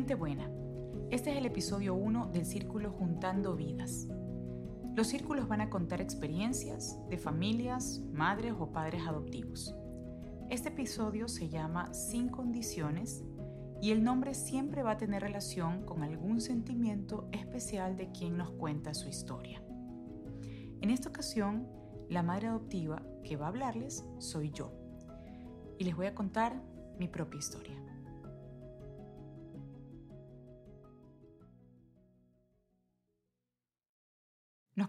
Gente buena, este es el episodio 1 del Círculo Juntando Vidas. Los círculos van a contar experiencias de familias, madres o padres adoptivos. Este episodio se llama Sin Condiciones y el nombre siempre va a tener relación con algún sentimiento especial de quien nos cuenta su historia. En esta ocasión, la madre adoptiva que va a hablarles soy yo y les voy a contar mi propia historia.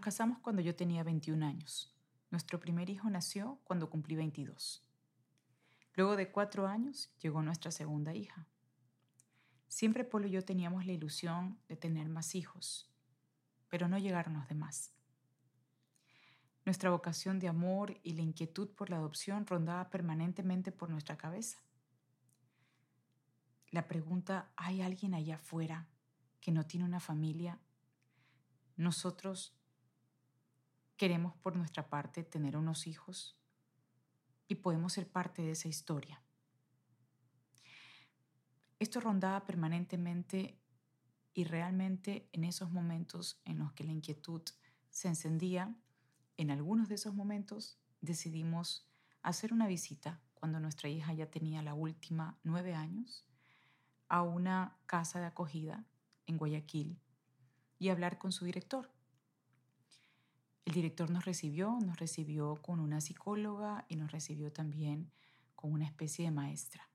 Casamos cuando yo tenía 21 años. Nuestro primer hijo nació cuando cumplí 22. Luego de cuatro años llegó nuestra segunda hija. Siempre Polo y yo teníamos la ilusión de tener más hijos, pero no llegaron los demás. Nuestra vocación de amor y la inquietud por la adopción rondaba permanentemente por nuestra cabeza. La pregunta, ¿hay alguien allá afuera que no tiene una familia? Nosotros queremos por nuestra parte tener unos hijos y podemos ser parte de esa historia. Esto rondaba permanentemente y realmente en esos momentos en los que la inquietud se encendía, en algunos de esos momentos decidimos hacer una visita cuando nuestra hija ya tenía la última nueve años a una casa de acogida en Guayaquil y hablar con su director. El director nos recibió, nos recibió con una psicóloga y nos recibió también con una especie de maestra.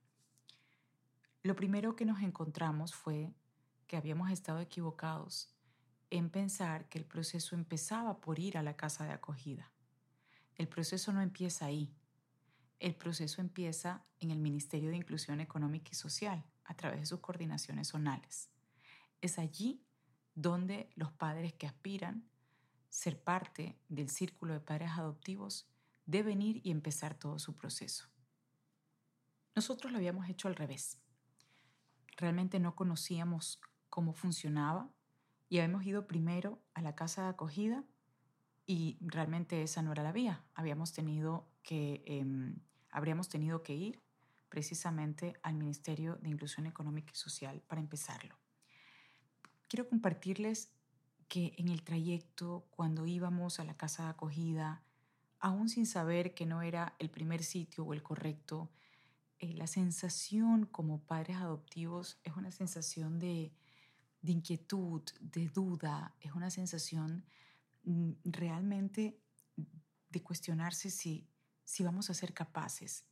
Lo primero que nos encontramos fue que habíamos estado equivocados en pensar que el proceso empezaba por ir a la casa de acogida. El proceso no empieza ahí. El proceso empieza en el Ministerio de Inclusión Económica y Social, a través de sus coordinaciones zonales. Es allí donde los padres que aspiran ser parte del círculo de padres adoptivos deben ir y empezar todo su proceso. Nosotros lo habíamos hecho al revés realmente no conocíamos cómo funcionaba y habíamos ido primero a la casa de acogida y realmente esa no era la vía. Habíamos tenido que, em, habríamos tenido que ir precisamente al Ministerio de Inclusión Económica y Social para empezarlo. Quiero compartirles que en el trayecto, cuando íbamos a la casa de acogida, aún sin saber que no era el primer sitio o el correcto, eh, la sensación como padres adoptivos es una sensación de, inquietud, de duda, es una sensación mm, realmente de cuestionarse si, si vamos a ser capaces.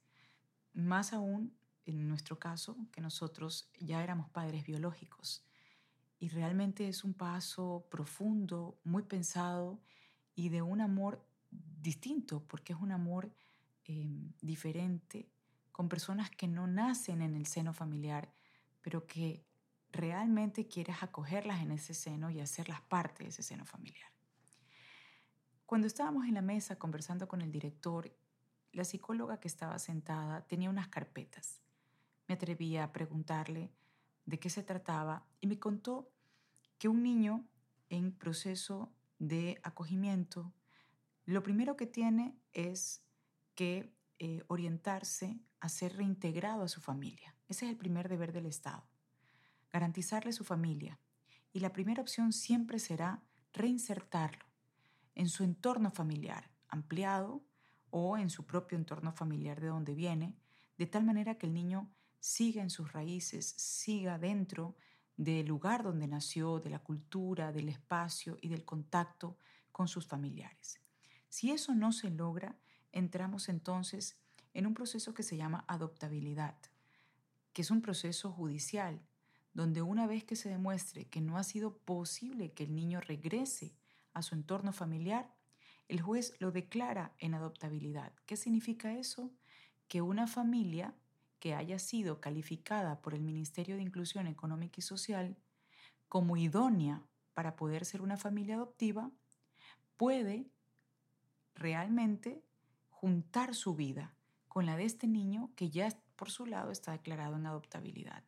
Más aún en nuestro caso, que nosotros ya éramos padres biológicos. Y realmente es un paso profundo, muy pensado y de un amor distinto, porque es un amor em, diferente con personas que no nacen en el seno familiar, pero que realmente quieres acogerlas en ese seno y hacerlas parte de ese seno familiar. Cuando estábamos en la mesa conversando con el director, la psicóloga que estaba sentada tenía unas carpetas. Me atreví a preguntarle de qué se trataba y me contó que un niño en proceso de acogimiento, lo primero que tiene es que eh, orientarse a ser reintegrado a su familia. Ese es el primer deber del Estado, garantizarle su familia. Y la primera opción siempre será reinsertarlo en su entorno familiar ampliado o en su propio entorno familiar de donde viene, de tal manera que el niño siga en sus raíces, siga dentro del lugar donde nació, de la cultura, del espacio y del contacto con sus familiares. Si eso no se logra, entramos entonces en un proceso que se llama adoptabilidad, que es un proceso judicial, donde una vez que se demuestre que no ha sido posible que el niño regrese a su entorno familiar, el juez lo declara en adoptabilidad. ¿Qué significa eso? Que una familia que haya sido calificada por el Ministerio de Inclusión Económica y Social como idónea para poder ser una familia adoptiva, puede realmente juntar su vida con la de este niño que ya por su lado está declarado en adoptabilidad,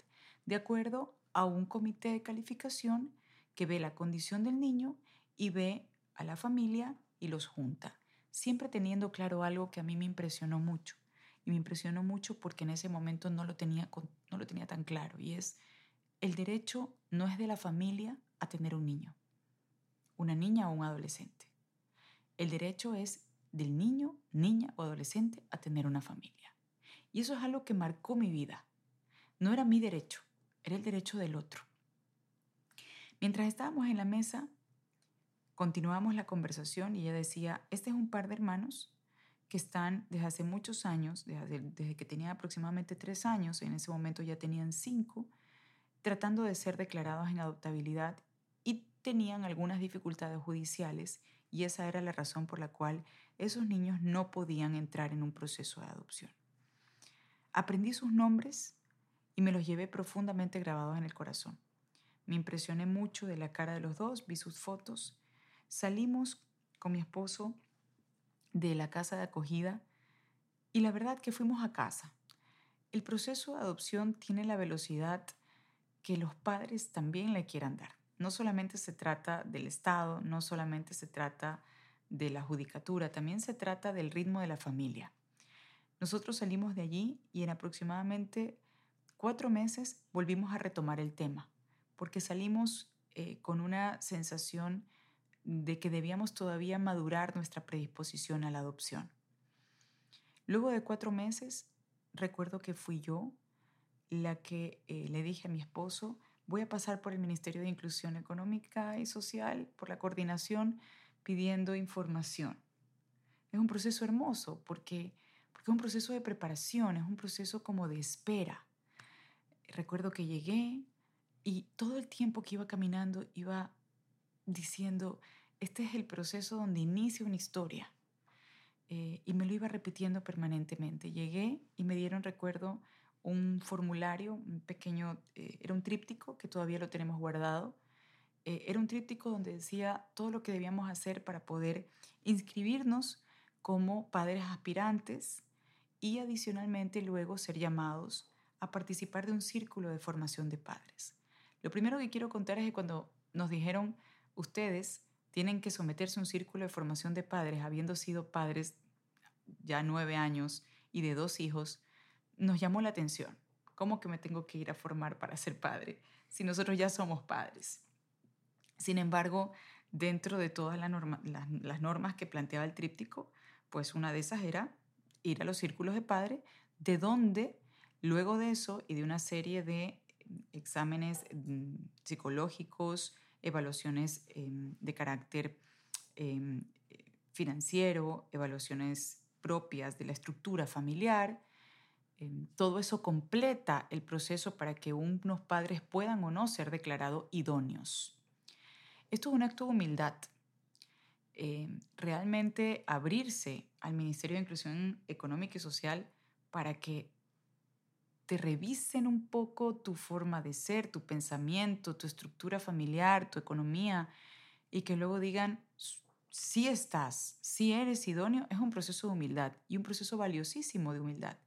de acuerdo a un comité de calificación que ve la condición del niño y ve a la familia y los junta, siempre teniendo claro algo que a mí me impresionó mucho. Y me impresionó mucho porque en ese momento no lo tenía, no lo tenía tan claro y es el derecho no es de la familia a tener un niño, una niña o un adolescente. El derecho es del niño, niña o adolescente a tener una familia. Y eso es algo que marcó mi vida. No era mi derecho, era el derecho del otro. Mientras estábamos en la mesa, continuamos la conversación y ella decía, este es un par de hermanos que están desde hace muchos años, desde, desde que tenían aproximadamente tres años, en ese momento ya tenían cinco, tratando de ser declarados en adoptabilidad y tenían algunas dificultades judiciales y esa era la razón por la cual esos niños no podían entrar en un proceso de adopción. Aprendí sus nombres y me los llevé profundamente grabados en el corazón. Me impresioné mucho de la cara de los dos, vi sus fotos. Salimos con mi esposo de la casa de acogida y la verdad que fuimos a casa. El proceso de adopción tiene la velocidad que los padres también le quieran dar. No solamente se trata del Estado, no solamente se trata de la judicatura, también se trata del ritmo de la familia. Nosotros salimos de allí y en aproximadamente cuatro meses volvimos a retomar el tema, porque salimos eh, con una sensación de que debíamos todavía madurar nuestra predisposición a la adopción. Luego de cuatro meses, recuerdo que fui yo la que eh, le dije a mi esposo, voy a pasar por el Ministerio de Inclusión Económica y Social, por la coordinación, pidiendo información. Es un proceso hermoso porque, porque es un proceso de preparación, es un proceso como de espera. Recuerdo que llegué y todo el tiempo que iba caminando iba diciendo, este es el proceso donde inicia una historia. Eh, y me lo iba repitiendo permanentemente. Llegué y me dieron, recuerdo, un formulario, un pequeño, eh, era un tríptico que todavía lo tenemos guardado. Eh, era un tríptico donde decía todo lo que debíamos hacer para poder inscribirnos como padres aspirantes y adicionalmente luego ser llamados a participar de un círculo de formación de padres. Lo primero que quiero contar es que cuando nos dijeron ustedes tienen que someterse a un círculo de formación de padres, habiendo sido padres ya nueve años y de dos hijos, nos llamó la atención. ¿Cómo que me tengo que ir a formar para ser padre si nosotros ya somos padres? Sin embargo, dentro de todas las, normas que planteaba el tríptico, pues una de esas era ir a los círculos de padre, de donde luego de eso y de una serie de exámenes mm, psicológicos, evaluaciones em, de carácter em, financiero, evaluaciones propias de la estructura familiar, Em, todo eso completa el proceso para que unos padres puedan o no ser declarados idóneos. Esto es un acto de humildad. Realmente abrirse al Ministerio de Inclusión Económica y Social para que te revisen un poco tu forma de ser, tu pensamiento, tu estructura familiar, tu economía, y que luego digan, si estás, si eres idóneo, es un proceso de humildad y un proceso valiosísimo de humildad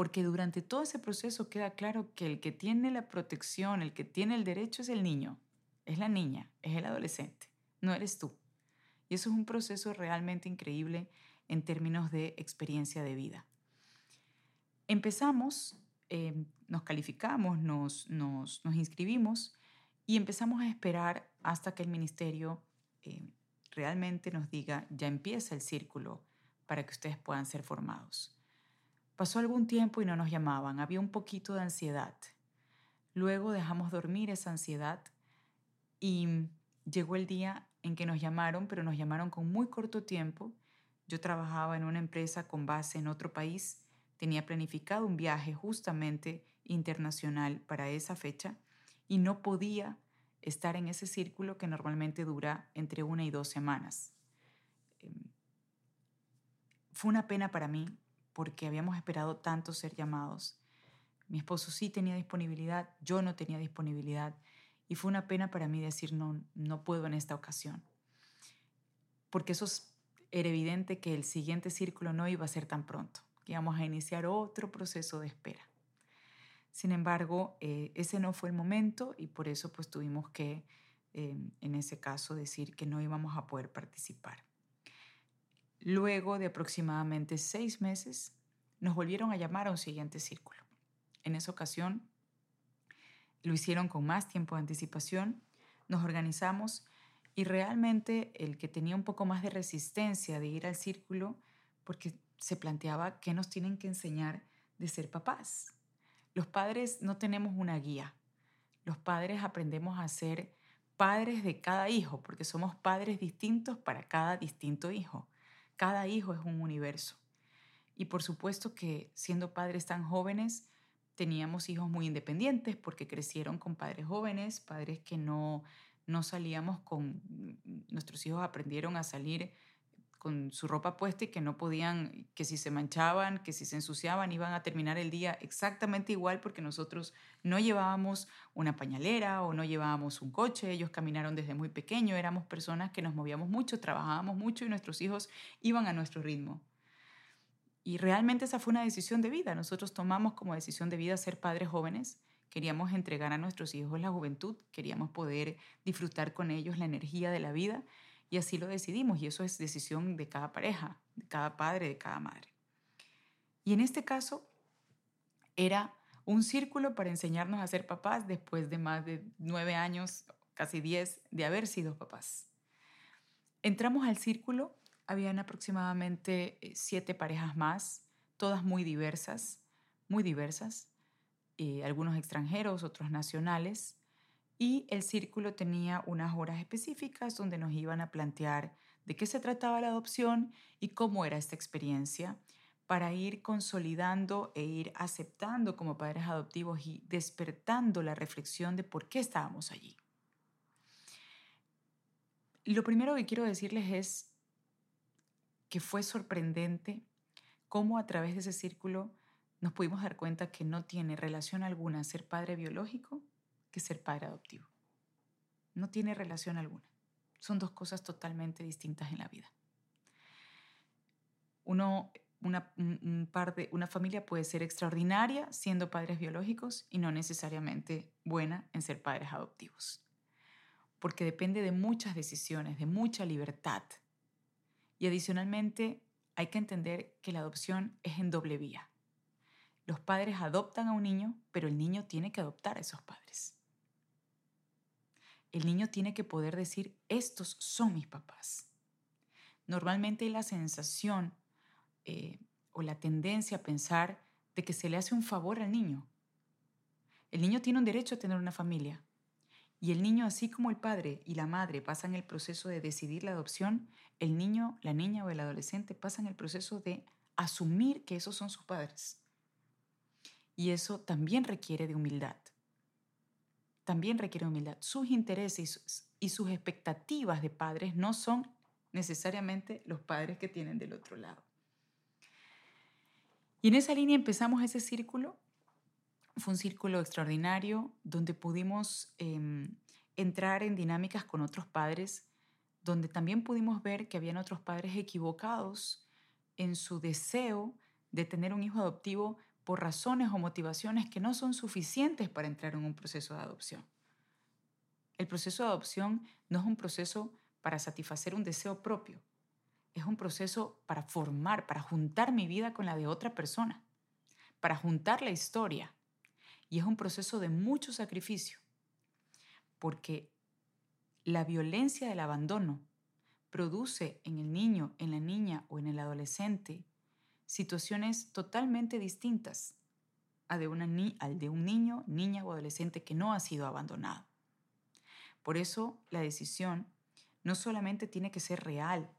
porque durante todo ese proceso queda claro que el que tiene la protección, el que tiene el derecho es el niño, es la niña, es el adolescente, no eres tú. Y eso es un proceso realmente increíble en términos de experiencia de vida. Empezamos, em, nos calificamos, nos, nos, inscribimos y empezamos a esperar hasta que el ministerio em, realmente nos diga, ya empieza el círculo para que ustedes puedan ser formados. Pasó algún tiempo y no nos llamaban, había un poquito de ansiedad. Luego dejamos dormir esa ansiedad y llegó el día en que nos llamaron, pero nos llamaron con muy corto tiempo. Yo trabajaba en una empresa con base en otro país, tenía planificado un viaje justamente internacional para esa fecha y no podía estar en ese círculo que normalmente dura entre una y dos semanas. Em, fue una pena para mí porque habíamos esperado tanto ser llamados. Mi esposo sí tenía disponibilidad, yo no tenía disponibilidad y fue una pena para mí decir no, no puedo en esta ocasión. Porque eso era evidente que el siguiente círculo no iba a ser tan pronto, íbamos a iniciar otro proceso de espera. Sin embargo, eh, ese no fue el momento y por eso pues tuvimos que, eh, en ese caso, decir que no íbamos a poder participar. Luego de aproximadamente seis meses, nos volvieron a llamar a un siguiente círculo. En esa ocasión, lo hicieron con más tiempo de anticipación, nos organizamos y realmente el que tenía un poco más de resistencia de ir al círculo, porque se planteaba qué nos tienen que enseñar de ser papás. Los padres no tenemos una guía. Los padres aprendemos a ser padres de cada hijo, porque somos padres distintos para cada distinto hijo. Cada hijo es un universo. Y por supuesto que siendo padres tan jóvenes, teníamos hijos muy independientes porque crecieron con padres jóvenes, padres que no, no salíamos con, nuestros hijos aprendieron a salir con su ropa puesta y que no podían, que si se manchaban, que si se ensuciaban, iban a terminar el día exactamente igual porque nosotros no llevábamos una pañalera o no llevábamos un coche, ellos caminaron desde muy pequeño, éramos personas que nos movíamos mucho, trabajábamos mucho y nuestros hijos iban a nuestro ritmo. Y realmente esa fue una decisión de vida. Nosotros tomamos como decisión de vida ser padres jóvenes. Queríamos entregar a nuestros hijos la juventud, queríamos poder disfrutar con ellos la energía de la vida y así lo decidimos y eso es decisión de cada pareja, de cada padre, de cada madre. Y en este caso era un círculo para enseñarnos a ser papás después de más de nueve años, casi diez, de haber sido papás. Entramos al círculo, habían aproximadamente eh, siete parejas más, todas muy diversas, muy diversas, eh, algunos extranjeros, otros nacionales, y el círculo tenía unas horas específicas donde nos iban a plantear de qué se trataba la adopción y cómo era esta experiencia para ir consolidando e ir aceptando como padres adoptivos y despertando la reflexión de por qué estábamos allí. Lo primero que quiero decirles es que fue sorprendente cómo a través de ese círculo nos pudimos dar cuenta que no tiene relación alguna ser padre biológico que ser padre adoptivo. No tiene relación alguna. Son dos cosas totalmente distintas en la vida. Uno, una, un par de, una familia puede ser extraordinaria siendo padres biológicos y no necesariamente buena en ser padres adoptivos. Porque depende de muchas decisiones, de mucha libertad. Y adicionalmente hay que entender que la adopción es en doble vía. Los padres adoptan a un niño, pero el niño tiene que adoptar a esos padres el niño tiene que poder decir, estos son mis papás. Normalmente hay la sensación eh, o la tendencia a pensar de que se le hace un favor al niño. El niño tiene un derecho a tener una familia. Y el niño, así como el padre y la madre pasan el proceso de decidir la adopción, el niño, la niña o el adolescente pasan el proceso de asumir que esos son sus padres. Y eso también requiere de humildad también requiere humildad. Sus intereses y sus expectativas de padres no son necesariamente los padres que tienen del otro lado. Y en esa línea empezamos ese círculo. Fue un círculo extraordinario donde pudimos em, entrar en dinámicas con otros padres, donde también pudimos ver que habían otros padres equivocados en su deseo de tener un hijo adoptivo por razones o motivaciones que no son suficientes para entrar en un proceso de adopción. El proceso de adopción no es un proceso para satisfacer un deseo propio, es un proceso para formar, para juntar mi vida con la de otra persona, para juntar la historia. Y es un proceso de mucho sacrificio, porque la violencia del abandono produce en el niño, en la niña o en el adolescente situaciones totalmente distintas a de una al de un niño, niña o adolescente que no ha sido abandonado. Por eso la decisión no solamente tiene que ser real,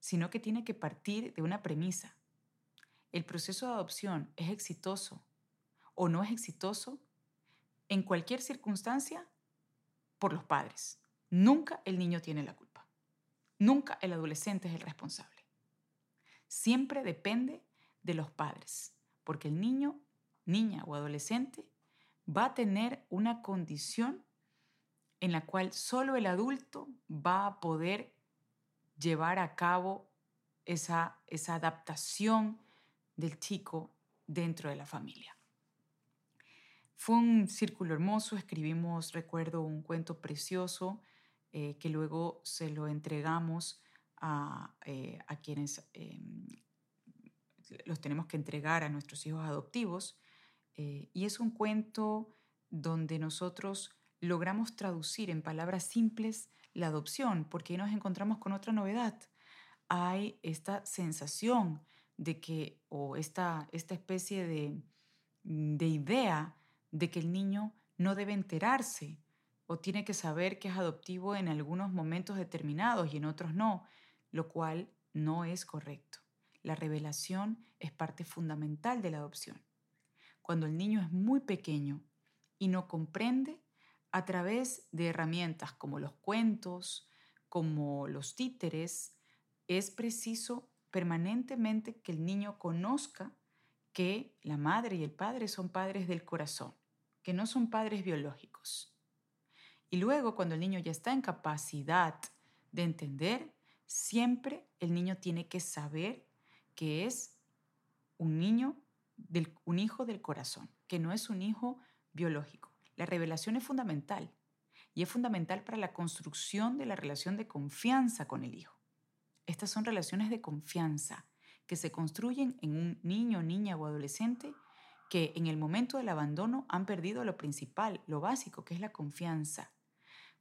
sino que tiene que partir de una premisa. El proceso de adopción es exitoso o no es exitoso en cualquier circunstancia por los padres. Nunca el niño tiene la culpa. Nunca el adolescente es el responsable siempre depende de los padres, porque el niño, niña o adolescente va a tener una condición en la cual solo el adulto va a poder llevar a cabo esa, esa adaptación del chico dentro de la familia. Fue un círculo hermoso, escribimos, recuerdo, un cuento precioso eh, que luego se lo entregamos eh, a, quienes em, los tenemos que entregar a nuestros hijos adoptivos. Eh, y es un cuento donde nosotros logramos traducir en palabras simples la adopción, porque nos encontramos con otra novedad. Hay esta sensación de que, o esta, esta especie de, de idea de que el niño no debe enterarse o tiene que saber que es adoptivo en algunos momentos determinados y en otros no, lo cual no es correcto. La revelación es parte fundamental de la adopción. Cuando el niño es muy pequeño y no comprende, a través de herramientas como los cuentos, como los títeres, es preciso permanentemente que el niño conozca que la madre y el padre son padres del corazón, que no son padres biológicos. Y luego, cuando el niño ya está en capacidad de entender, siempre el niño tiene que saber que es un niño, del, un hijo del corazón, que no es un hijo biológico. La revelación es fundamental y es fundamental para la construcción de la relación de confianza con el hijo. Estas son relaciones de confianza que se construyen en un niño, niña o adolescente que en el momento del abandono han perdido lo principal, lo básico, que es la confianza.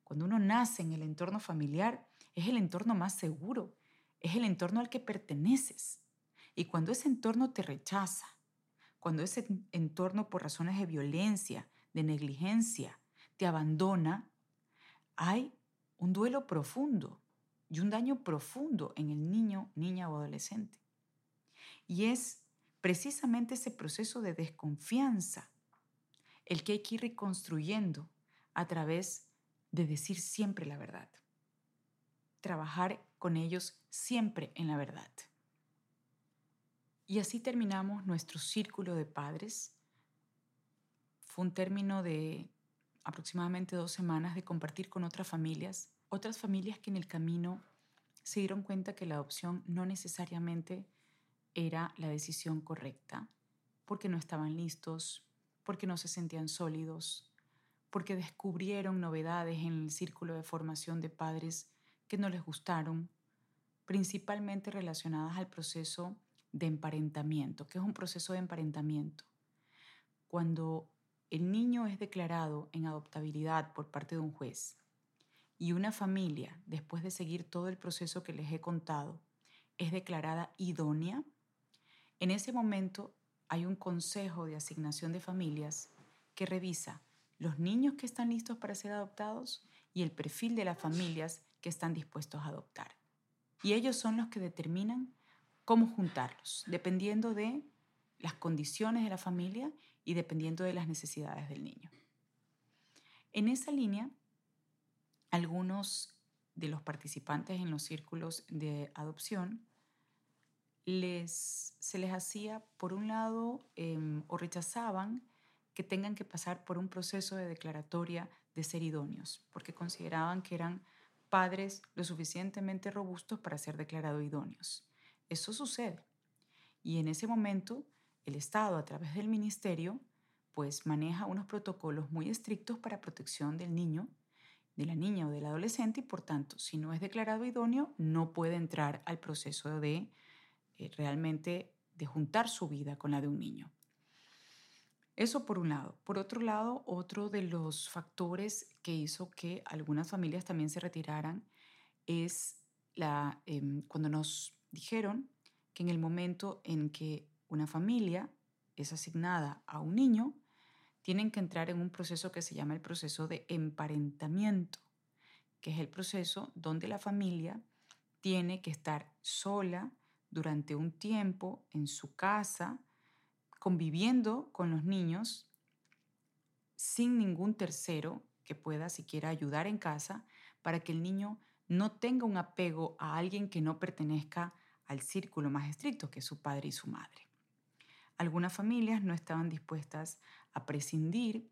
Cuando uno nace en el entorno familiar, es el entorno más seguro, es el entorno al que perteneces. Y cuando ese entorno te rechaza, cuando ese entorno por razones de violencia, de negligencia, te abandona, hay un duelo profundo y un daño profundo en el niño, niña o adolescente. Y es precisamente ese proceso de desconfianza el que hay que ir reconstruyendo a través de decir siempre la verdad. Trabajar con ellos siempre en la verdad. Y así terminamos nuestro círculo de padres. Fue un término de aproximadamente dos semanas de compartir con otras familias otras familias que en el camino se dieron cuenta que la adopción no necesariamente era la decisión correcta, porque no estaban listos, porque no se sentían sólidos, porque descubrieron novedades en el círculo de formación de padres que no les gustaron, principalmente relacionadas al proceso de emparentamiento, que es un proceso de emparentamiento. Cuando el niño es declarado en adoptabilidad por parte de un juez y una familia, después de seguir todo el proceso que les he contado, es declarada idónea, en ese momento hay un consejo de asignación de familias que revisa los niños que están listos para ser adoptados y el perfil de las familias están dispuestos a adoptar. Y ellos son los que determinan cómo juntarlos, dependiendo de las condiciones de la familia y dependiendo de las necesidades del niño. En esa línea, algunos de los participantes en los círculos de adopción les, se les hacía, por un lado, em, o rechazaban que tengan que pasar por un proceso de declaratoria de ser idóneos, porque consideraban que eran padres lo suficientemente robustos para ser declarados idóneos. Eso sucede. Y en ese momento, el Estado, a través del ministerio, pues maneja unos protocolos muy estrictos para protección del niño de la niña o del adolescente y por tanto, si no es declarado idóneo, no puede entrar al proceso de eh, realmente de juntar su vida con la de un niño. Eso por un lado. Por otro lado, otro de los factores que hizo que algunas familias también se retiraran es la, em, cuando nos dijeron que en el momento en que una familia es asignada a un niño, tienen que entrar en un proceso que se llama el proceso de emparentamiento, que es el proceso donde la familia tiene que estar sola durante un tiempo en su casa, conviviendo con los niños sin ningún tercero que pueda siquiera ayudar en casa para que el niño no tenga un apego a alguien que no pertenezca al círculo más estricto, que es su padre y su madre. Algunas familias no estaban dispuestas a prescindir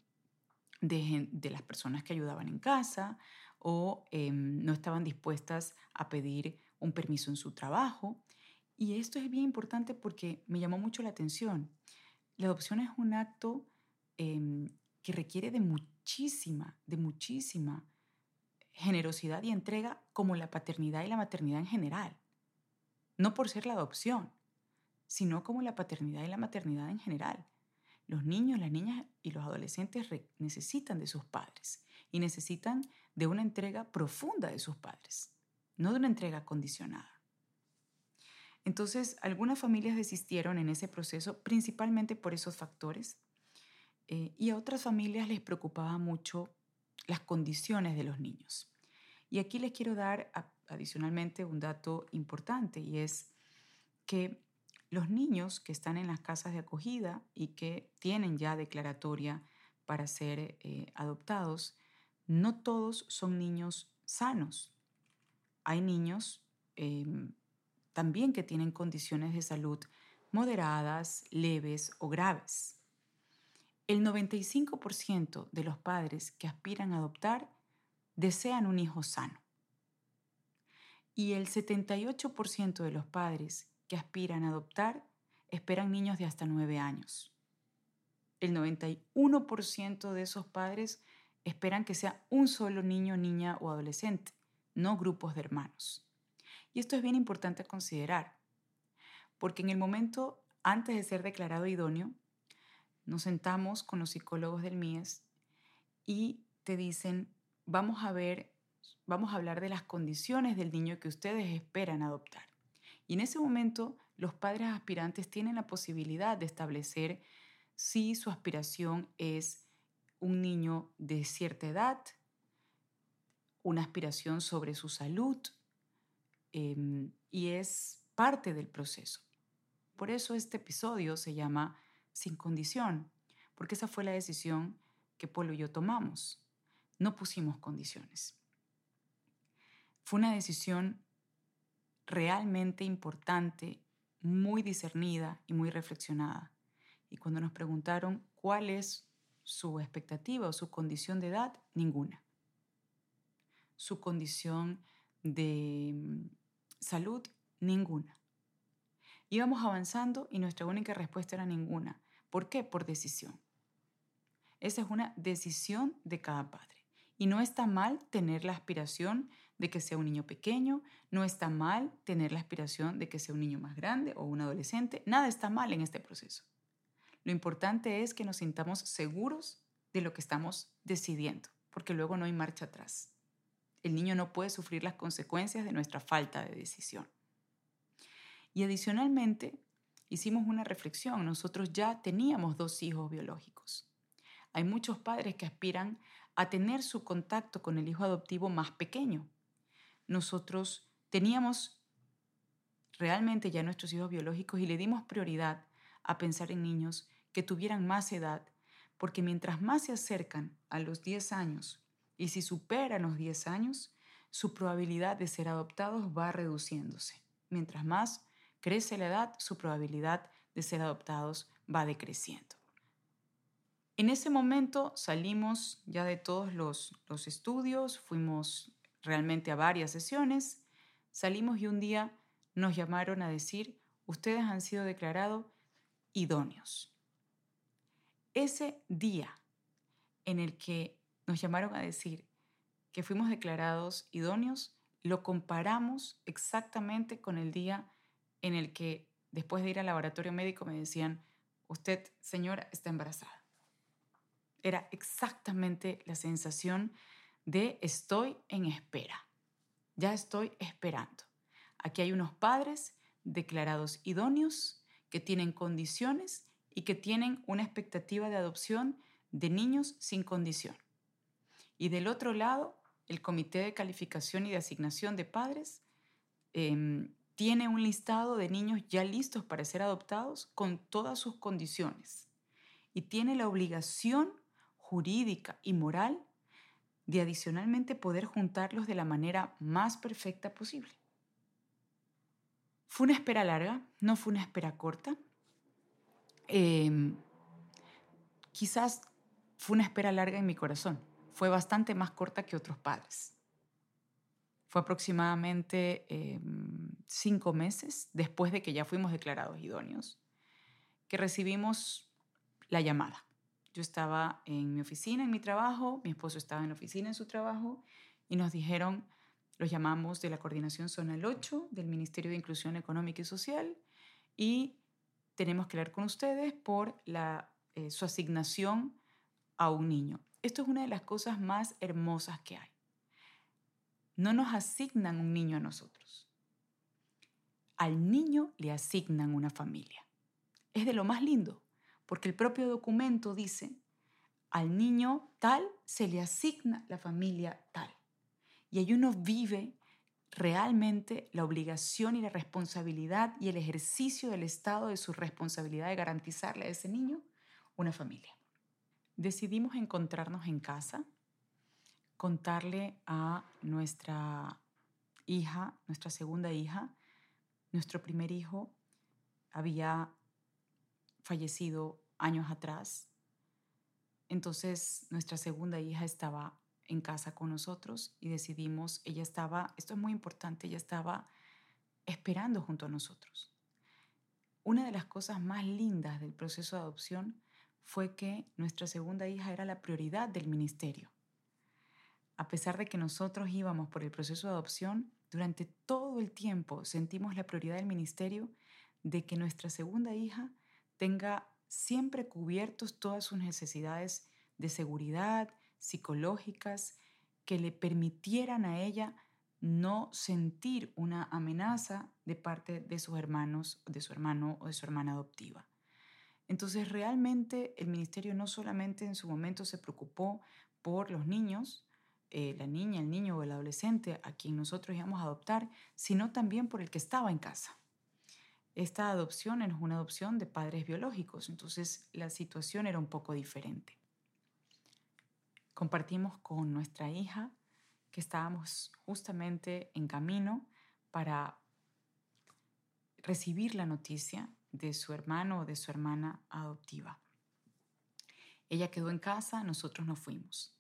de, las personas que ayudaban en casa o em, no estaban dispuestas a pedir un permiso en su trabajo. Y esto es bien importante porque me llamó mucho la atención. La adopción es un acto em, que requiere de muchísima, de muchísima generosidad y entrega como la paternidad y la maternidad en general. No por ser la adopción, sino como la paternidad y la maternidad en general. los niños, las niñas y los adolescentes necesitan de sus padres y necesitan de una entrega profunda de sus padres, no de una entrega condicionada. Entonces, algunas familias desistieron en ese proceso principalmente por esos factores eh, y a otras familias les preocupaba mucho las condiciones de los niños. Y aquí les quiero dar adicionalmente un dato importante y es que los niños que están en las casas de acogida y que tienen ya declaratoria para ser eh, adoptados, no todos son niños sanos. Hay niños em, también que tienen condiciones de salud moderadas, leves o graves. El 95% de los padres que aspiran a adoptar desean un hijo sano. Y el 78% de los padres que aspiran a adoptar esperan niños de hasta 9 años. El 91% de esos padres esperan que sea un solo niño, niña o adolescente, no grupos de hermanos. Y esto es bien importante considerar, porque en el momento antes de ser declarado idóneo, nos sentamos con los psicólogos del MIES y te dicen, vamos a ver, vamos a hablar de las condiciones del niño que ustedes esperan adoptar. Y en ese momento los padres aspirantes tienen la posibilidad de establecer si su aspiración es un niño de cierta edad, una aspiración sobre su salud, Em, y es parte del proceso. Por eso este episodio se llama Sin condición, porque esa fue la decisión que Polo y yo tomamos. No pusimos condiciones. Fue una decisión realmente importante, muy discernida y muy reflexionada. Y cuando nos preguntaron cuál es su expectativa o su condición de edad, ninguna. Su condición de Salud, ninguna. Íbamos avanzando y nuestra única respuesta era ninguna. ¿Por qué? Por decisión. Esa es una decisión de cada padre. Y no está mal tener la aspiración de que sea un niño pequeño, no está mal tener la aspiración de que sea un niño más grande o un adolescente, nada está mal en este proceso. Lo importante es que nos sintamos seguros de lo que estamos decidiendo, porque luego no hay marcha atrás el niño no puede sufrir las consecuencias de nuestra falta de decisión. Y adicionalmente, hicimos una reflexión. Nosotros ya teníamos dos hijos biológicos. Hay muchos padres que aspiran a tener su contacto con el hijo adoptivo más pequeño. Nosotros teníamos realmente ya nuestros hijos biológicos y le dimos prioridad a pensar en niños que tuvieran más edad, porque mientras más se acercan a los 10 años y si superan los 10 años, su probabilidad de ser adoptados va reduciéndose. Mientras más crece la edad, su probabilidad de ser adoptados va decreciendo. En ese momento salimos ya de todos los, los estudios, fuimos realmente a varias sesiones, salimos y un día nos llamaron a decir, ustedes han sido declarados idóneos. Ese día en el que nos llamaron a decir que fuimos declarados idóneos, lo comparamos exactamente con el día en el que después de ir al laboratorio médico me decían, usted, señora, está embarazada. Era exactamente la sensación de estoy en espera, ya estoy esperando. Aquí hay unos padres declarados idóneos que tienen condiciones y que tienen una expectativa de adopción de niños sin condición. Y del otro lado, el Comité de Calificación y de Asignación de Padres em, tiene un listado de niños ya listos para ser adoptados con todas sus condiciones y tiene la obligación jurídica y moral de adicionalmente poder juntarlos de la manera más perfecta posible. Fue una espera larga, no fue una espera corta. Em, quizás fue una espera larga en mi corazón fue bastante más corta que otros padres. Fue aproximadamente em, cinco meses después de que ya fuimos declarados idóneos que recibimos la llamada. Yo estaba en mi oficina, en mi trabajo, mi esposo estaba en la oficina, en su trabajo, y nos dijeron, los llamamos de la Coordinación Zona 8 del Ministerio de Inclusión Económica y Social, y tenemos que hablar con ustedes por la eh, su asignación a un niño. Esto es una de las cosas más hermosas que hay. No nos asignan un niño a nosotros. Al niño le asignan una familia. Es de lo más lindo, porque el propio documento dice, al niño tal se le asigna la familia tal. Y ahí uno vive realmente la obligación y la responsabilidad y el ejercicio del Estado de su responsabilidad de garantizarle a ese niño una familia. Decidimos encontrarnos en casa, contarle a nuestra hija, nuestra segunda hija, nuestro primer hijo había fallecido años atrás. Entonces nuestra segunda hija estaba en casa con nosotros y decidimos, ella estaba, esto es muy importante, ella estaba esperando junto a nosotros. Una de las cosas más lindas del proceso de adopción fue que nuestra segunda hija era la prioridad del ministerio. A pesar de que nosotros íbamos por el proceso de adopción, durante todo el tiempo sentimos la prioridad del ministerio de que nuestra segunda hija tenga siempre cubiertos todas sus necesidades de seguridad, psicológicas que le permitieran a ella no sentir una amenaza de parte de sus hermanos, de su hermano o de su hermana adoptiva. Entonces realmente el ministerio no solamente en su momento se preocupó por los niños, eh, la niña, el niño o el adolescente a quien nosotros íbamos a adoptar, sino también por el que estaba en casa. Esta adopción es una adopción de padres biológicos, entonces la situación era un poco diferente compartimos con nuestra hija que estábamos justamente en camino para recibir la noticia de su hermano o de su hermana adoptiva. Ella quedó en casa, nosotros nos fuimos.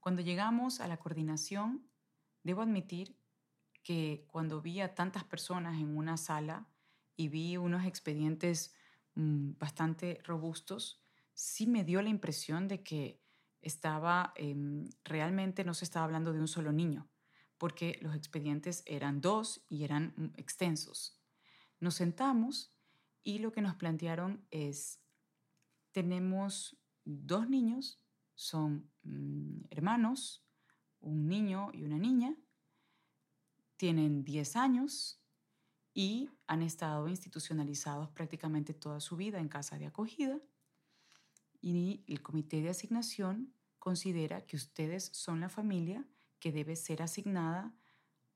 Cuando llegamos a la coordinación, debo admitir que cuando vi a tantas personas en una sala y vi unos expedientes mm, bastante robustos, sí me dio la impresión de que estaba, em, realmente no se estaba hablando de un solo niño, porque los expedientes eran dos y eran mm, extensos. Nos sentamos y lo que nos plantearon es, tenemos dos niños, son mm, hermanos, un niño y una niña, tienen 10 años y han estado institucionalizados prácticamente toda su vida en casa de acogida y el comité de asignación considera que ustedes son la familia que debe ser asignada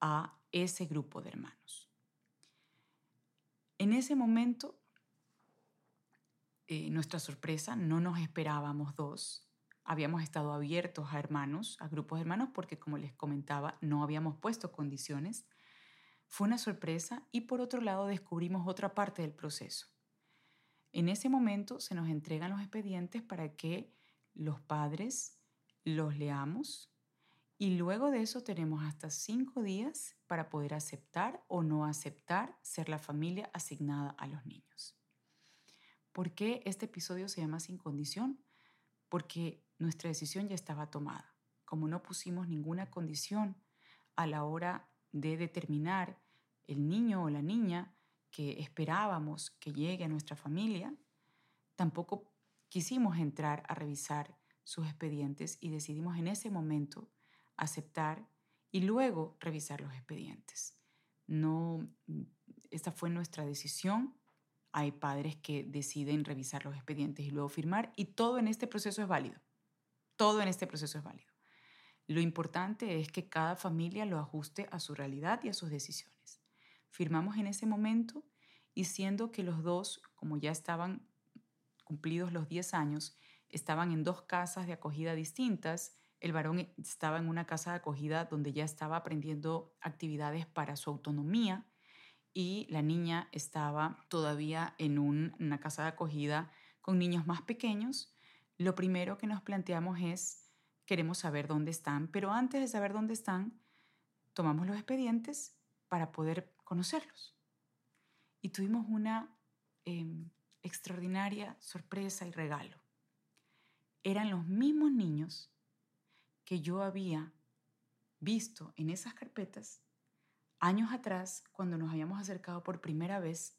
a ese grupo de hermanos. En ese momento, eh, nuestra sorpresa, no nos esperábamos dos. Habíamos estado abiertos a hermanos, a grupos de hermanos, porque como les comentaba, no habíamos puesto condiciones. Fue una sorpresa y por otro lado descubrimos otra parte del proceso. En ese momento se nos entregan los expedientes para que los padres los leamos y luego de eso tenemos hasta cinco días para poder aceptar o no aceptar ser la familia asignada a los niños. ¿Por qué este episodio se llama sin condición? Porque nuestra decisión ya estaba tomada. Como no pusimos ninguna condición a la hora de determinar el niño o la niña que esperábamos que llegue a nuestra familia, tampoco quisimos entrar a revisar sus expedientes y decidimos en ese momento aceptar y luego revisar los expedientes. No, esta fue nuestra decisión. Hay padres que deciden revisar los expedientes y luego firmar y todo en este proceso es válido. Todo en este proceso es válido. Lo importante es que cada familia lo ajuste a su realidad y a sus decisiones. Firmamos en ese momento y siendo que los dos, como ya estaban cumplidos los 10 años, estaban en dos casas de acogida distintas, el varón estaba en una casa de acogida donde ya estaba aprendiendo actividades para su autonomía y la niña estaba todavía en una casa de acogida con niños más pequeños. Lo primero que nos planteamos es, queremos saber dónde están, pero antes de saber dónde están, tomamos los expedientes para poder conocerlos. Y tuvimos una em, extraordinaria sorpresa y regalo. Eran los mismos niños que yo había visto en esas carpetas años atrás cuando nos habíamos acercado por primera vez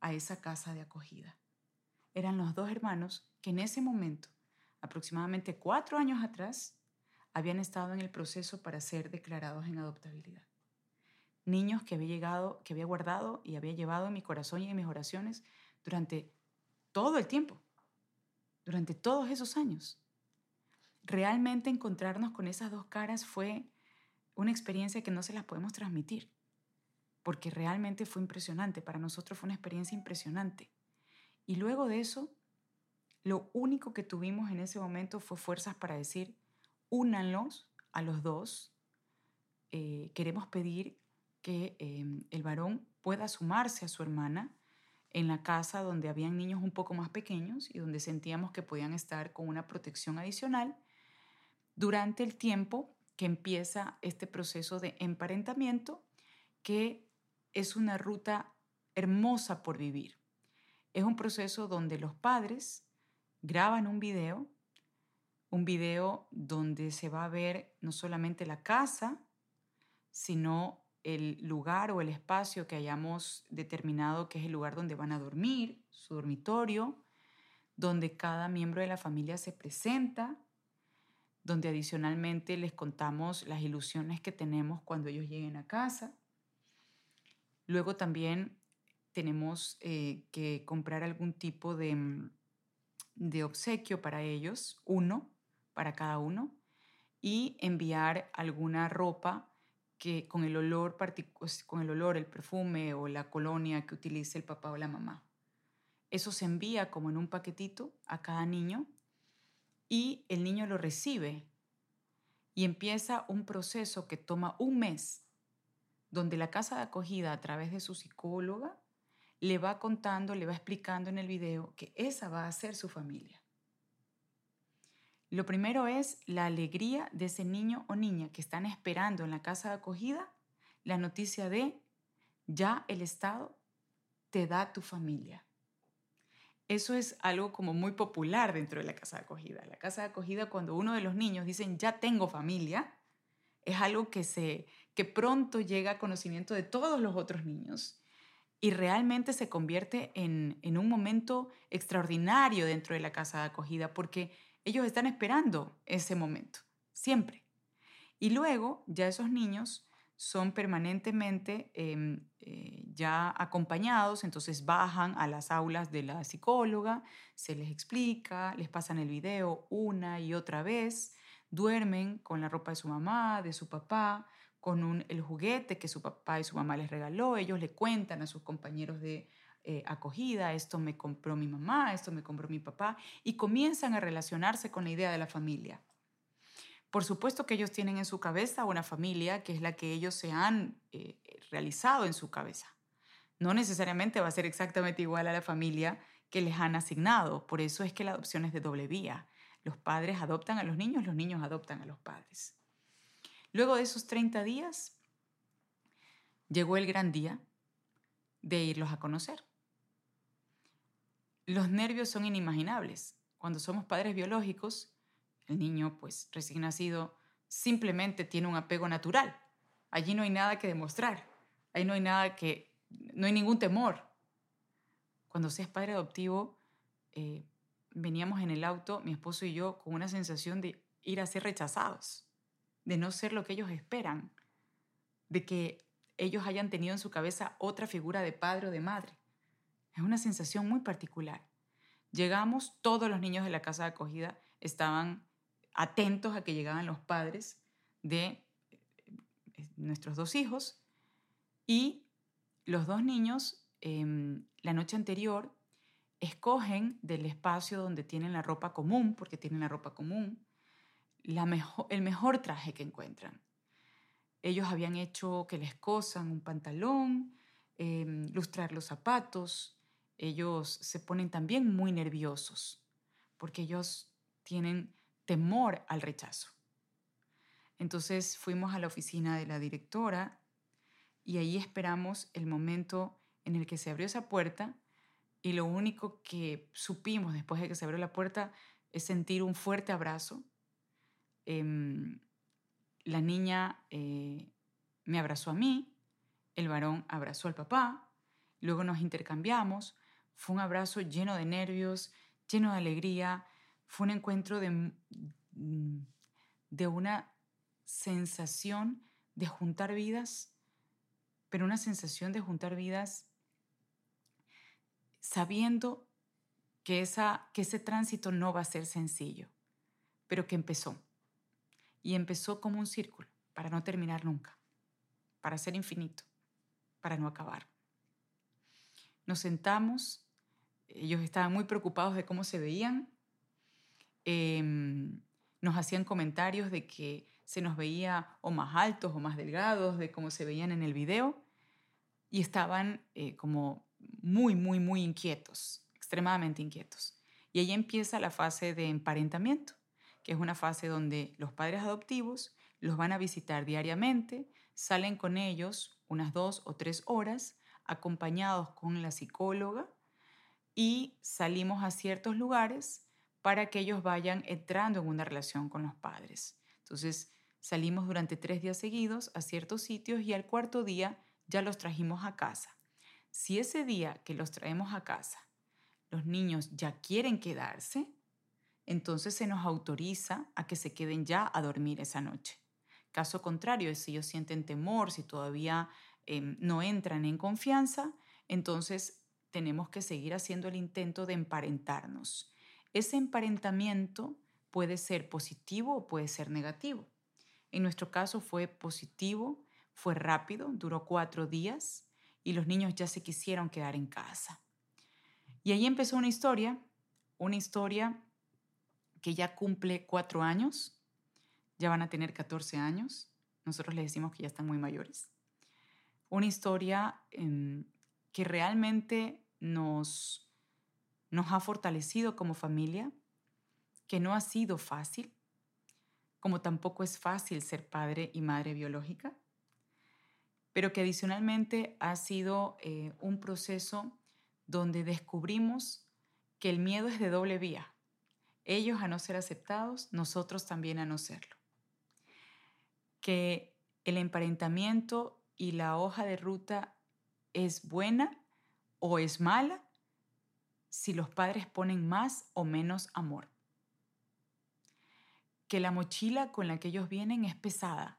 a esa casa de acogida. Eran los dos hermanos que en ese momento, aproximadamente cuatro años atrás, habían estado en el proceso para ser declarados en adoptabilidad. Niños que había llegado, que había guardado y había llevado en mi corazón y en mis oraciones durante todo el tiempo, durante todos esos años. Realmente encontrarnos con esas dos caras fue una experiencia que no se las podemos transmitir, porque realmente fue impresionante, para nosotros fue una experiencia impresionante. Y luego de eso, lo único que tuvimos en ese momento fue fuerzas para decir, únanlos a los dos, eh, queremos pedir que em, el varón pueda sumarse a su hermana en la casa donde habían niños un poco más pequeños y donde sentíamos que podían estar con una protección adicional durante el tiempo que empieza este proceso de emparentamiento, que es una ruta hermosa por vivir. Es un proceso donde los padres graban un video, un video donde se va a ver no solamente la casa, sino el lugar o el espacio que hayamos determinado que es el lugar donde van a dormir, su dormitorio, donde cada miembro de la familia se presenta, donde adicionalmente les contamos las ilusiones que tenemos cuando ellos lleguen a casa. Luego también tenemos eh, que comprar algún tipo de, mm, de obsequio para ellos, uno para cada uno, y enviar alguna ropa que con el olor con el olor, el perfume o la colonia que utilice el papá o la mamá. Eso se envía como en un paquetito a cada niño y el niño lo recibe y empieza un proceso que toma un mes, donde la casa de acogida a través de su psicóloga le va contando, le va explicando en el video que esa va a ser su familia. Lo primero es la alegría de ese niño o niña que están esperando en la casa de acogida la noticia de ya el Estado te da tu familia. Eso es algo como muy popular dentro de la casa de acogida. La casa de acogida, cuando uno de los niños dicen, ya tengo familia, es algo que, se, que pronto llega a conocimiento de todos los otros niños y realmente se convierte en, en un momento extraordinario dentro de la casa de acogida porque ellos están esperando ese momento, siempre. Y luego ya esos niños son permanentemente em, eh, ya acompañados, entonces bajan a las aulas de la psicóloga, se les explica, les pasan el video una y otra vez, duermen con la ropa de su mamá, de su papá, con el juguete que su papá y su mamá les regaló, ellos le cuentan a sus compañeros de eh, acogida, esto me compró mi mamá, esto me compró mi papá, y comienzan a relacionarse con la idea de la familia. Por supuesto que ellos tienen en su cabeza una familia que es la que ellos se han eh, realizado en su cabeza. No necesariamente va a ser exactamente igual a la familia que les han asignado. Por eso es que la adopción es de doble vía. Los padres adoptan a los niños, los niños adoptan a los padres. Luego de esos 30 días, llegó el gran día de irlos a conocer. Los nervios son inimaginables. Cuando somos padres biológicos, el niño, pues recién nacido, simplemente tiene un apego natural. Allí no hay nada que demostrar. Ahí no hay nada que, no hay ningún temor. Cuando seas padre adoptivo, eh, veníamos en el auto, mi esposo y yo, con una sensación de ir a ser rechazados, de no ser lo que ellos esperan, de que ellos hayan tenido en su cabeza otra figura de padre o de madre. Es una sensación muy particular. Llegamos, todos los niños de la casa de acogida estaban atentos a que llegaban los padres de eh, nuestros dos hijos y los dos niños em, la noche anterior escogen del espacio donde tienen la ropa común, porque tienen la ropa común, la mejor, el mejor traje que encuentran. Ellos habían hecho que les cosan un pantalón, em, lustrar los zapatos. Ellos se ponen también muy nerviosos porque ellos tienen temor al rechazo. Entonces fuimos a la oficina de la directora y ahí esperamos el momento en el que se abrió esa puerta y lo único que supimos después de que se abrió la puerta es sentir un fuerte abrazo. Em, la niña eh, me abrazó a mí, el varón abrazó al papá, luego nos intercambiamos, fue un abrazo lleno de nervios, lleno de alegría. Fue un encuentro de, de una sensación de juntar vidas, pero una sensación de juntar vidas sabiendo que, esa, que ese tránsito no va a ser sencillo, pero que empezó. Y empezó como un círculo, para no terminar nunca, para ser infinito, para no acabar. Nos sentamos, ellos estaban muy preocupados de cómo se veían, em, nos hacían comentarios de que se nos veía o más altos o más delgados de cómo se veían en el video y estaban eh, como muy, muy, muy inquietos, extremadamente inquietos. Y ahí empieza la fase de emparentamiento, que es una fase donde los padres adoptivos los van a visitar diariamente, salen con ellos unas dos o tres horas, acompañados con la psicóloga, y salimos a ciertos lugares para que ellos vayan entrando en una relación con los padres. Entonces, salimos durante tres días seguidos a ciertos sitios y al cuarto día ya los trajimos a casa. Si ese día que los traemos a casa, los niños ya quieren quedarse, entonces se nos autoriza a que se queden ya a dormir esa noche. Caso contrario, si ellos sienten temor, si todavía em, no entran en confianza, entonces tenemos que seguir haciendo el intento de emparentarnos. Ese emparentamiento puede ser positivo o puede ser negativo. En nuestro caso fue positivo, fue rápido, duró cuatro días y los niños ya se quisieron quedar en casa. Y ahí empezó una historia, una historia que ya cumple cuatro años, ya van a tener 14 años, nosotros les decimos que ya están muy mayores. Una historia em, que realmente nos, nos ha fortalecido como familia, que no ha sido fácil, como tampoco es fácil ser padre y madre biológica pero que adicionalmente ha sido eh, un proceso donde descubrimos que el miedo es de doble vía. Ellos a no ser aceptados, nosotros también a no serlo. Que el emparentamiento y la hoja de ruta es buena o es mala si los padres ponen más o menos amor. Que la mochila con la que ellos vienen es pesada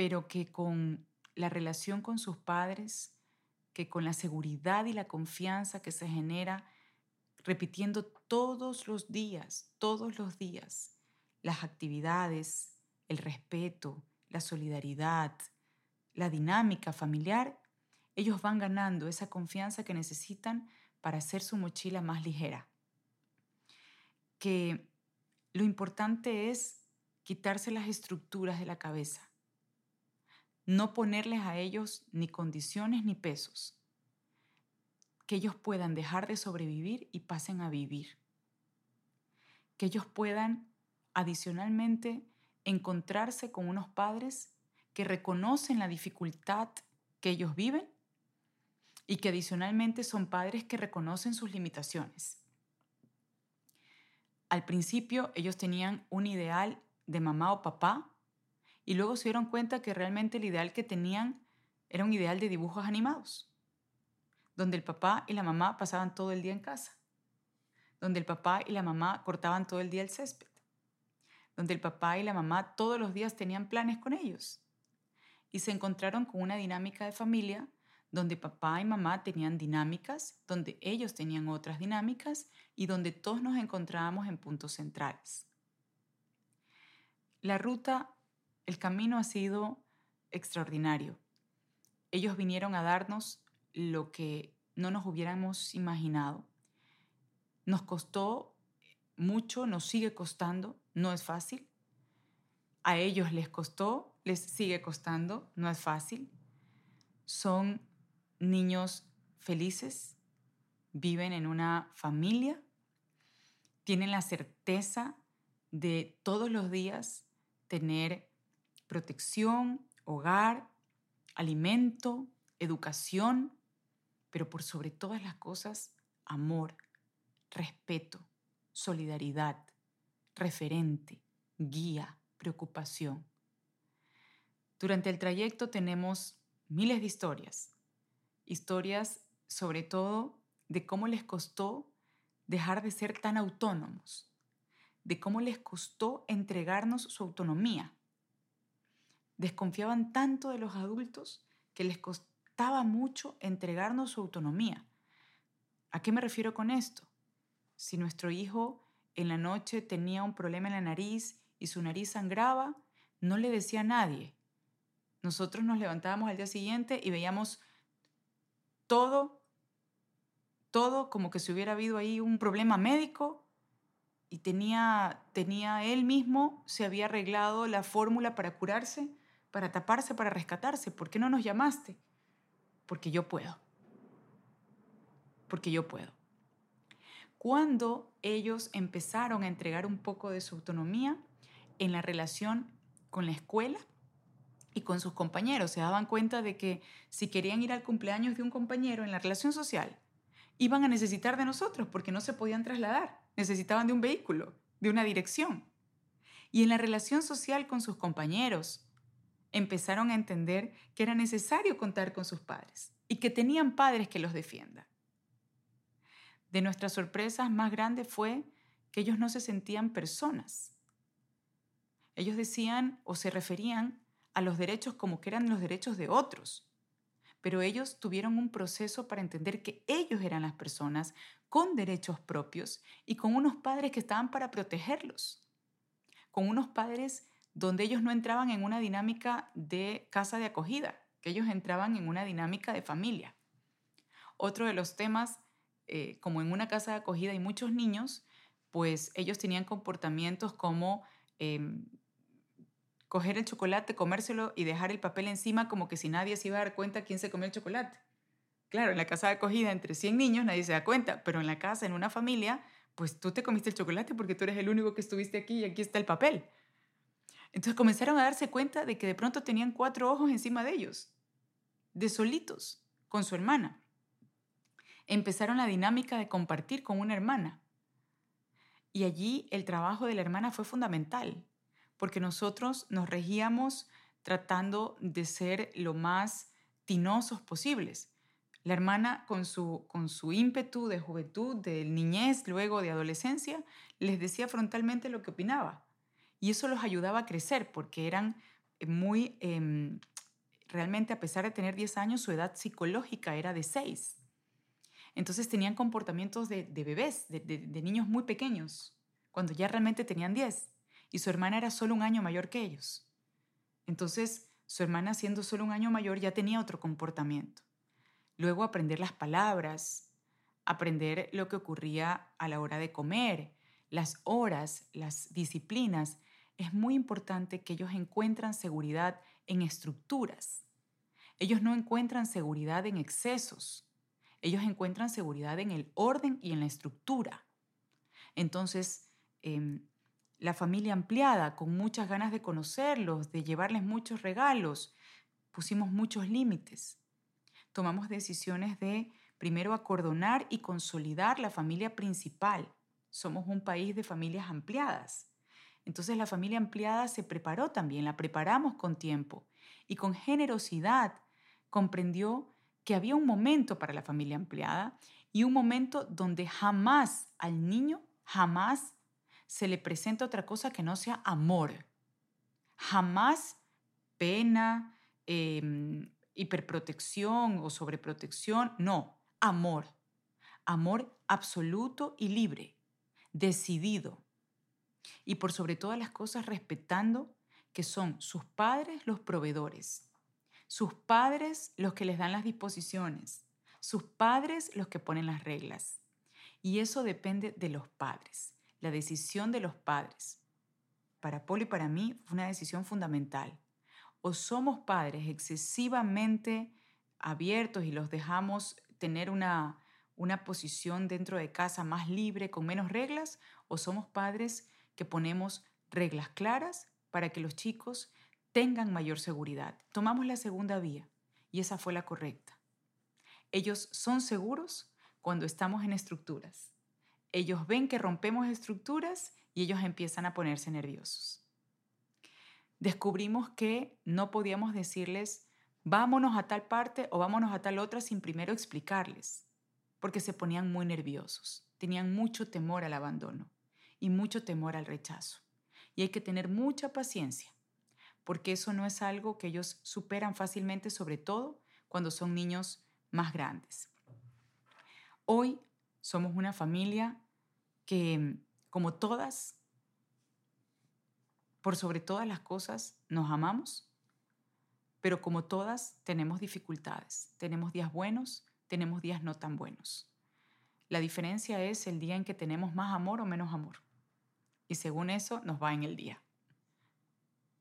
pero que con la relación con sus padres, que con la seguridad y la confianza que se genera repitiendo todos los días, todos los días, las actividades, el respeto, la solidaridad, la dinámica familiar, ellos van ganando esa confianza que necesitan para hacer su mochila más ligera. Que lo importante es quitarse las estructuras de la cabeza, no ponerles a ellos ni condiciones ni pesos, que ellos puedan dejar de sobrevivir y pasen a vivir, que ellos puedan adicionalmente encontrarse con unos padres que reconocen la dificultad que ellos viven y que adicionalmente son padres que reconocen sus limitaciones. Al principio ellos tenían un ideal de mamá o papá y luego se dieron cuenta que realmente el ideal que tenían era un ideal de dibujos animados, donde el papá y la mamá pasaban todo el día en casa, donde el papá y la mamá cortaban todo el día el césped, donde el papá y la mamá todos los días tenían planes con ellos. Y se encontraron con una dinámica de familia donde papá y mamá tenían dinámicas, donde ellos tenían otras dinámicas y donde todos nos encontrábamos en puntos centrales. La ruta el camino ha sido extraordinario. Ellos vinieron a darnos lo que no nos hubiéramos imaginado. Nos costó mucho, nos sigue costando, no es fácil. A ellos les costó, les sigue costando, no es fácil. Son niños felices, viven en una familia, tienen la certeza de todos los días tener protección, hogar, alimento, educación, pero por sobre todas las cosas, amor, respeto, solidaridad, referente, guía, preocupación. Durante el trayecto tenemos miles de historias, historias sobre todo de cómo les costó dejar de ser tan autónomos, de cómo les costó entregarnos su autonomía. Desconfiaban tanto de los adultos que les costaba mucho entregarnos su autonomía. ¿A qué me refiero con esto? Si nuestro hijo en la noche tenía un problema en la nariz y su nariz sangraba, no le decía a nadie. Nosotros nos levantábamos al día siguiente y veíamos todo, todo como que si hubiera habido ahí un problema médico y tenía, tenía él mismo, se había arreglado la fórmula para curarse, para taparse, para rescatarse. ¿Por qué no nos llamaste? Porque yo puedo. Porque yo puedo. Cuando ellos empezaron a entregar un poco de su autonomía en la relación con la escuela y con sus compañeros, se daban cuenta de que si querían ir al cumpleaños de un compañero en la relación social, iban a necesitar de nosotros porque no se podían trasladar necesitaban de un vehículo, de una dirección. Y en la relación social con sus compañeros, empezaron a entender que era necesario contar con sus padres y que tenían padres que los defiendan. De nuestras sorpresas más grandes fue que ellos no se sentían personas. Ellos decían o se referían a los derechos como que eran los derechos de otros, pero ellos tuvieron un proceso para entender que ellos eran las personas con derechos propios y con unos padres que estaban para protegerlos, con unos padres donde ellos no entraban en una dinámica de casa de acogida, que ellos entraban en una dinámica de familia. Otro de los temas, eh, como en una casa de acogida hay muchos niños, pues ellos tenían comportamientos como em, coger el chocolate, comérselo y dejar el papel encima como que si nadie se iba a dar cuenta quién se comió el chocolate. Claro, en la casa de acogida entre 100 niños nadie se da cuenta, pero en la casa, en una familia, pues tú te comiste el chocolate porque tú eres el único que estuviste aquí y aquí está el papel. Entonces comenzaron a darse cuenta de que de pronto tenían cuatro ojos encima de ellos, de solitos, con su hermana. Empezaron la dinámica de compartir con una hermana. Y allí el trabajo de la hermana fue fundamental, porque nosotros nos regíamos tratando de ser lo más tinosos posibles. La hermana, con su, con su ímpetu de juventud, de niñez, luego de adolescencia, les decía frontalmente lo que opinaba. Y eso los ayudaba a crecer porque eran eh, muy, em, realmente a pesar de tener 10 años, su edad psicológica era de 6. Entonces tenían comportamientos de, bebés, de, de niños muy pequeños, cuando ya realmente tenían 10. Y su hermana era solo un año mayor que ellos. Entonces, su hermana siendo solo un año mayor ya tenía otro comportamiento. Luego aprender las palabras, aprender lo que ocurría a la hora de comer, las horas, las disciplinas. Es muy importante que ellos encuentran seguridad en estructuras. Ellos no encuentran seguridad en excesos. Ellos encuentran seguridad en el orden y en la estructura. Entonces, em, la familia ampliada, con muchas ganas de conocerlos, de llevarles muchos regalos, pusimos muchos límites tomamos decisiones de primero acordonar y consolidar la familia principal. Somos un país de familias ampliadas. Entonces la familia ampliada se preparó también, la preparamos con tiempo y con generosidad comprendió que había un momento para la familia ampliada y un momento donde jamás al niño, jamás se le presenta otra cosa que no sea amor. Jamás pena, em, hiperprotección o sobreprotección, no, amor. Amor absoluto y libre, decidido. Y por sobre todas las cosas respetando que son sus padres los proveedores, sus padres los que les dan las disposiciones, sus padres los que ponen las reglas. Y eso depende de los padres, la decisión de los padres. Para Polo y para mí fue una decisión fundamental o somos padres excesivamente abiertos y los dejamos tener una, una posición dentro de casa más libre, con menos reglas, o somos padres que ponemos reglas claras para que los chicos tengan mayor seguridad. Tomamos la segunda vía y esa fue la correcta. Ellos son seguros cuando estamos en estructuras. Ellos ven que rompemos estructuras y ellos empiezan a ponerse nerviosos descubrimos que no podíamos decirles, vámonos a tal parte o vámonos a tal otra sin primero explicarles, porque se ponían muy nerviosos. tenían mucho temor al abandono y mucho temor al rechazo. Y hay que tener mucha paciencia, porque eso no es algo que ellos superan fácilmente, sobre todo cuando son niños más grandes. Hoy somos una familia que, como todas, por sobre todas las cosas, nos amamos, pero como todas, tenemos dificultades. Tenemos días buenos, tenemos días no tan buenos. La diferencia es el día en que tenemos más amor o menos amor. Y según eso, nos va en el día.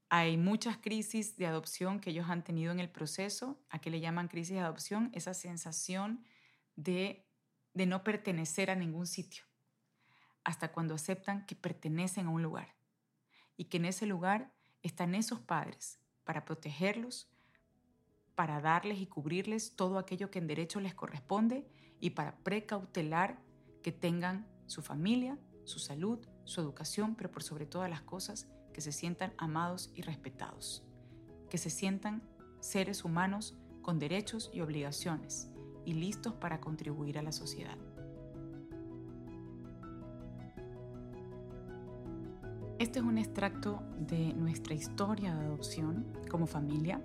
Hay muchas crisis de adopción que ellos han tenido en el proceso. ¿A qué le llaman crisis de adopción? Esa sensación de, de no pertenecer a ningún sitio. Hasta cuando aceptan que pertenecen a un lugar y que en ese lugar están esos padres para protegerlos, para darles y cubrirles todo aquello que en derecho les corresponde y para precautelar que tengan su familia, su salud, su educación, pero por sobre todas las cosas, que se sientan amados y respetados, que se sientan seres humanos con derechos y obligaciones y listos para contribuir a la sociedad. Este es un extracto de nuestra historia de adopción como familia.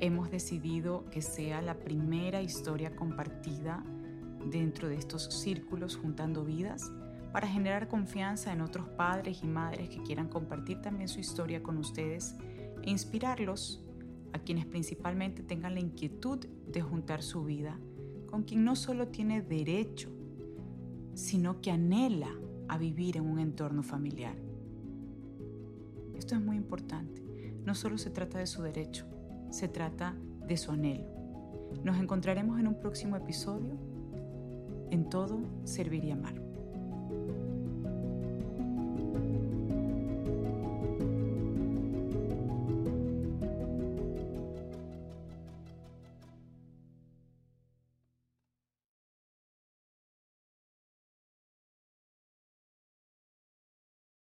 Hemos decidido que sea la primera historia compartida dentro de estos círculos juntando vidas para generar confianza en otros padres y madres que quieran compartir también su historia con ustedes e inspirarlos a quienes principalmente tengan la inquietud de juntar su vida con quien no solo tiene derecho, sino que anhela a vivir en un entorno familiar. Esto es muy importante. No solo se trata de su derecho, se trata de su anhelo. Nos encontraremos en un próximo episodio. En todo, servir y amar.